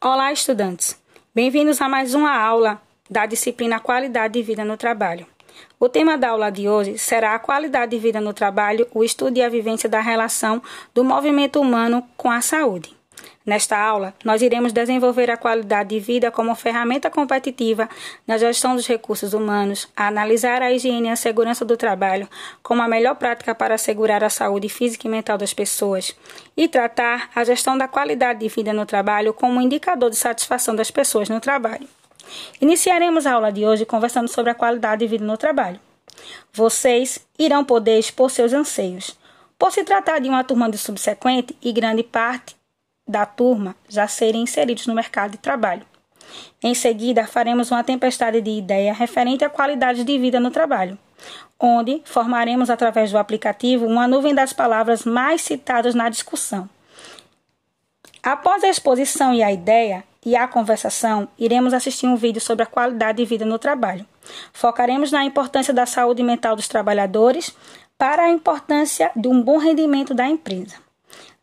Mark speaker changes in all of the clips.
Speaker 1: Olá, estudantes! Bem-vindos a mais uma aula da disciplina Qualidade de Vida no Trabalho. O tema da aula de hoje será a qualidade de vida no trabalho, o estudo e a vivência da relação do movimento humano com a saúde. Nesta aula, nós iremos desenvolver a qualidade de vida como ferramenta competitiva na gestão dos recursos humanos, analisar a higiene e a segurança do trabalho como a melhor prática para assegurar a saúde física e mental das pessoas e tratar a gestão da qualidade de vida no trabalho como um indicador de satisfação das pessoas no trabalho. Iniciaremos a aula de hoje conversando sobre a qualidade de vida no trabalho. Vocês irão poder expor seus anseios. Por se tratar de uma turma de subsequente e grande parte da turma já serem inseridos no mercado de trabalho. Em seguida, faremos uma tempestade de ideia referente à qualidade de vida no trabalho, onde formaremos através do aplicativo uma nuvem das palavras mais citadas na discussão. Após a exposição e a ideia e a conversação, iremos assistir um vídeo sobre a qualidade de vida no trabalho. Focaremos na importância da saúde mental dos trabalhadores para a importância de um bom rendimento da empresa.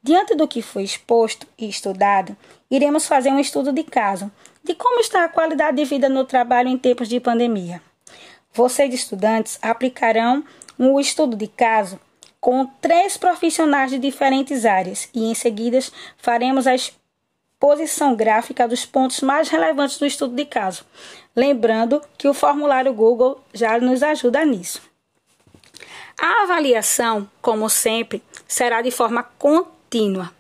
Speaker 1: Diante do que foi exposto e estudado, iremos fazer um estudo de caso de como está a qualidade de vida no trabalho em tempos de pandemia. Vocês, estudantes, aplicarão um estudo de caso com três profissionais de diferentes áreas e, em seguida, faremos a exposição gráfica dos pontos mais relevantes do estudo de caso. Lembrando que o formulário Google já nos ajuda nisso. A avaliação, como sempre, será de forma contínua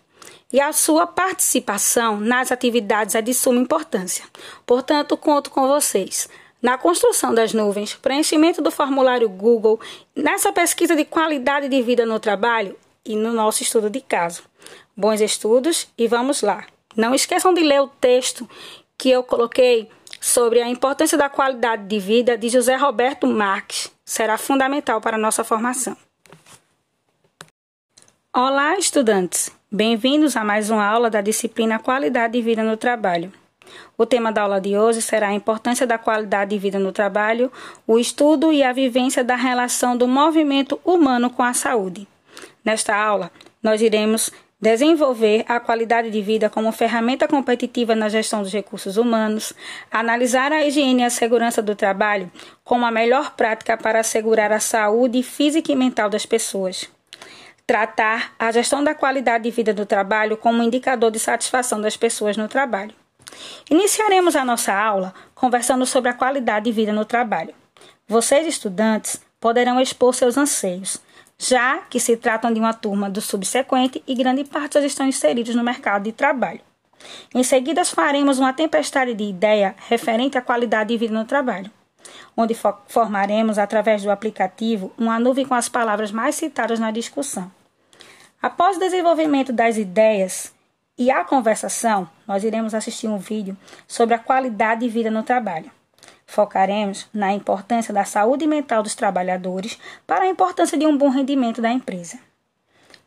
Speaker 1: e a sua participação nas atividades é de suma importância. Portanto, conto com vocês na construção das nuvens, preenchimento do formulário Google, nessa pesquisa de qualidade de vida no trabalho e no nosso estudo de caso. Bons estudos e vamos lá. Não esqueçam de ler o texto que eu coloquei sobre a importância da qualidade de vida de José Roberto Marques. Será fundamental para nossa formação. Olá, estudantes! Bem-vindos a mais uma aula da disciplina Qualidade de Vida no Trabalho. O tema da aula de hoje será a importância da qualidade de vida no trabalho, o estudo e a vivência da relação do movimento humano com a saúde. Nesta aula, nós iremos desenvolver a qualidade de vida como ferramenta competitiva na gestão dos recursos humanos, analisar a higiene e a segurança do trabalho como a melhor prática para assegurar a saúde física e mental das pessoas tratar a gestão da qualidade de vida do trabalho como indicador de satisfação das pessoas no trabalho. Iniciaremos a nossa aula conversando sobre a qualidade de vida no trabalho. Vocês, estudantes, poderão expor seus anseios, já que se tratam de uma turma do subsequente e grande parte já estão inseridos no mercado de trabalho. Em seguida, faremos uma tempestade de ideia referente à qualidade de vida no trabalho onde formaremos, através do aplicativo, uma nuvem com as palavras mais citadas na discussão. Após o desenvolvimento das ideias e a conversação, nós iremos assistir um vídeo sobre a qualidade de vida no trabalho. Focaremos na importância da saúde mental dos trabalhadores para a importância de um bom rendimento da empresa.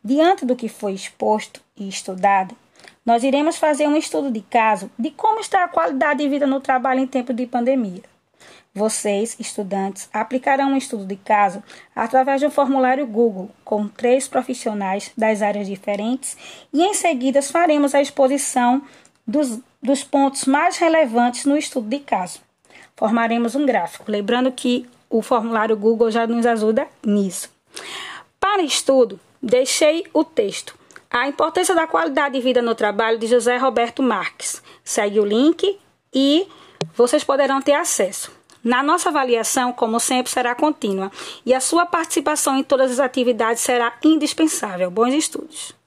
Speaker 1: Diante do que foi exposto e estudado, nós iremos fazer um estudo de caso de como está a qualidade de vida no trabalho em tempo de pandemia. Vocês, estudantes, aplicarão um estudo de caso através de um formulário Google com três profissionais das áreas diferentes e em seguida faremos a exposição dos, dos pontos mais relevantes no estudo de caso. Formaremos um gráfico, lembrando que o formulário Google já nos ajuda nisso. Para estudo, deixei o texto A importância da qualidade de vida no trabalho de José Roberto Marques. Segue o link e vocês poderão ter acesso. Na nossa avaliação, como sempre, será contínua e a sua participação em todas as atividades será indispensável. Bons estudos!